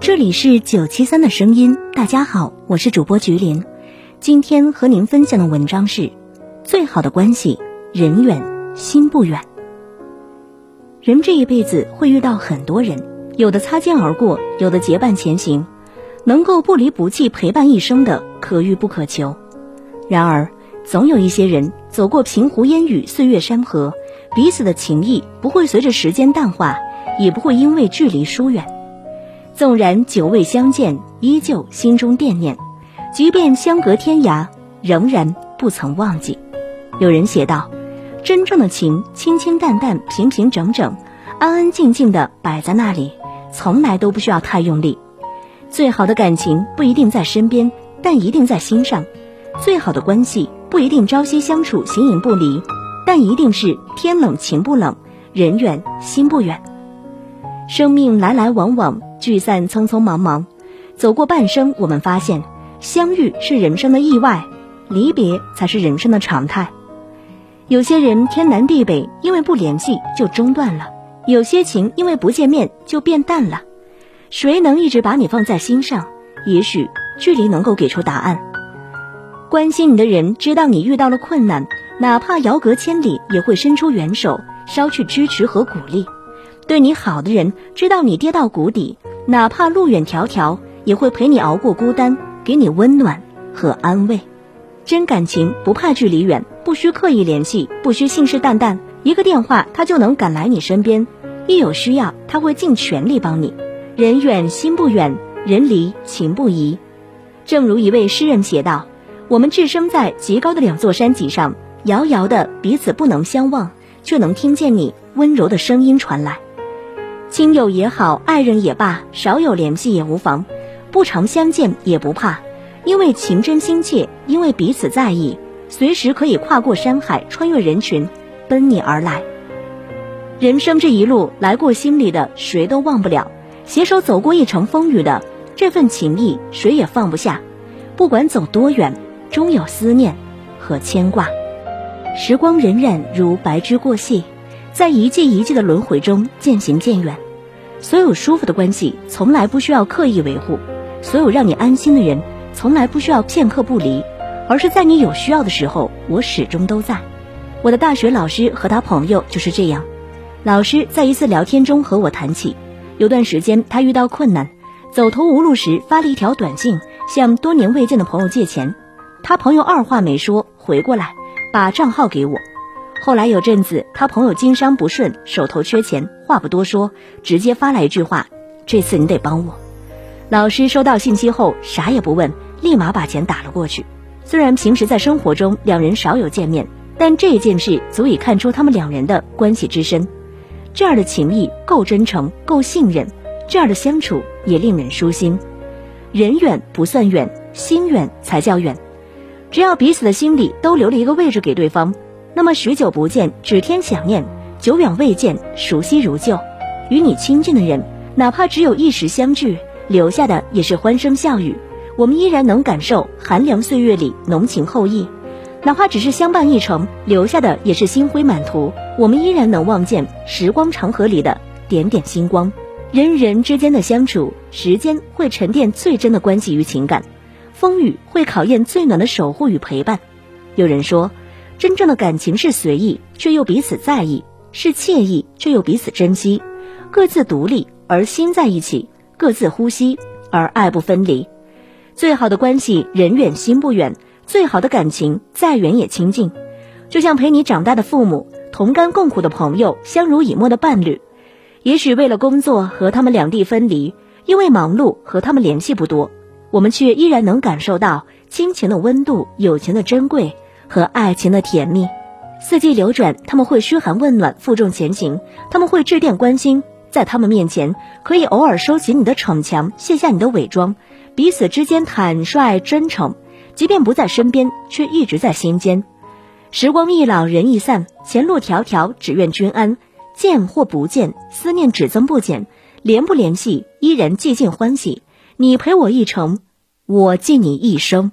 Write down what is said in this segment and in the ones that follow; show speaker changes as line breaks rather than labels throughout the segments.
这里是九七三的声音，大家好，我是主播菊林。今天和您分享的文章是：最好的关系，人远心不远。人这一辈子会遇到很多人，有的擦肩而过，有的结伴前行，能够不离不弃陪伴一生的，可遇不可求。然而，总有一些人走过平湖烟雨，岁月山河，彼此的情谊不会随着时间淡化，也不会因为距离疏远。纵然久未相见，依旧心中惦念；即便相隔天涯，仍然不曾忘记。有人写道：“真正的情，清清淡淡，平平整整，安安静静的摆在那里，从来都不需要太用力。最好的感情不一定在身边，但一定在心上；最好的关系不一定朝夕相处，形影不离，但一定是天冷情不冷，人远心不远。生命来来往往。”聚散匆匆忙忙，走过半生，我们发现，相遇是人生的意外，离别才是人生的常态。有些人天南地北，因为不联系就中断了；有些情因为不见面就变淡了。谁能一直把你放在心上？也许距离能够给出答案。关心你的人知道你遇到了困难，哪怕遥隔千里，也会伸出援手，捎去支持和鼓励。对你好的人知道你跌到谷底。哪怕路远迢迢，也会陪你熬过孤单，给你温暖和安慰。真感情不怕距离远，不需刻意联系，不需信誓旦旦，一个电话他就能赶来你身边。一有需要，他会尽全力帮你。人远心不远，人离情不移。正如一位诗人写道：“我们置身在极高的两座山脊上，遥遥的彼此不能相望，却能听见你温柔的声音传来。”亲友也好，爱人也罢，少有联系也无妨，不常相见也不怕，因为情真心切，因为彼此在意，随时可以跨过山海，穿越人群，奔你而来。人生这一路来过心里的，谁都忘不了；携手走过一程风雨的，这份情谊谁也放不下。不管走多远，终有思念和牵挂。时光荏苒，如白驹过隙。在一季一季的轮回中渐行渐远，所有舒服的关系从来不需要刻意维护，所有让你安心的人从来不需要片刻不离，而是在你有需要的时候，我始终都在。我的大学老师和他朋友就是这样。老师在一次聊天中和我谈起，有段时间他遇到困难，走投无路时发了一条短信向多年未见的朋友借钱，他朋友二话没说回过来，把账号给我。后来有阵子，他朋友经商不顺，手头缺钱，话不多说，直接发来一句话：“这次你得帮我。”老师收到信息后，啥也不问，立马把钱打了过去。虽然平时在生活中两人少有见面，但这件事足以看出他们两人的关系之深。这样的情谊够真诚，够信任，这样的相处也令人舒心。人远不算远，心远才叫远。只要彼此的心里都留了一个位置给对方。那么许久不见，只添想念；久远未见，熟悉如旧。与你亲近的人，哪怕只有一时相聚，留下的也是欢声笑语。我们依然能感受寒凉岁月里浓情厚谊；哪怕只是相伴一程，留下的也是星辉满途。我们依然能望见时光长河里的点点星光。人与人之间的相处，时间会沉淀最真的关系与情感，风雨会考验最暖的守护与陪伴。有人说。真正的感情是随意，却又彼此在意；是惬意，却又彼此珍惜。各自独立而心在一起，各自呼吸而爱不分离。最好的关系，人远心不远；最好的感情，再远也亲近。就像陪你长大的父母，同甘共苦的朋友，相濡以沫的伴侣。也许为了工作和他们两地分离，因为忙碌和他们联系不多，我们却依然能感受到亲情的温度、友情的珍贵。和爱情的甜蜜，四季流转，他们会嘘寒问暖，负重前行；他们会致电关心，在他们面前，可以偶尔收起你的逞强，卸下你的伪装，彼此之间坦率真诚，即便不在身边，却一直在心间。时光易老，人易散，前路迢迢，只愿君安。见或不见，思念只增不减；联不联系，依然寂静欢喜。你陪我一程，我记你一生。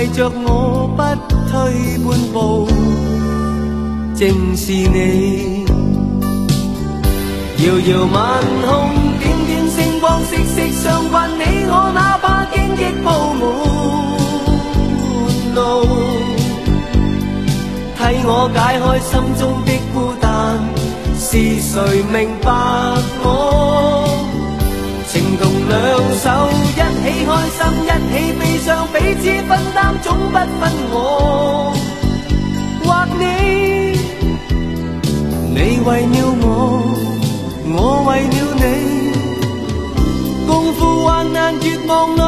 为着我不退半步，正是你。遥遥晚空，点点星光，息息相关，你我哪怕荆棘铺满路。替我解开心中的孤单，是谁明白我？情同两手，一起开心，一起悲伤，彼此分担，总不分我或你。你为了我，我为了你，共赴患难绝望里。